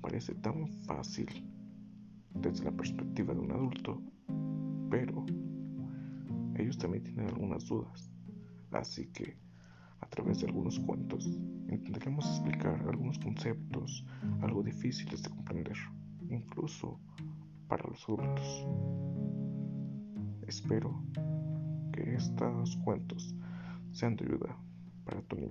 parece tan fácil desde la perspectiva de un adulto, pero ellos también tienen algunas dudas. Así que a través de algunos cuentos intentaremos explicar algunos conceptos algo difíciles de comprender, incluso para los adultos. Espero que estos cuentos sean de ayuda para tu niño.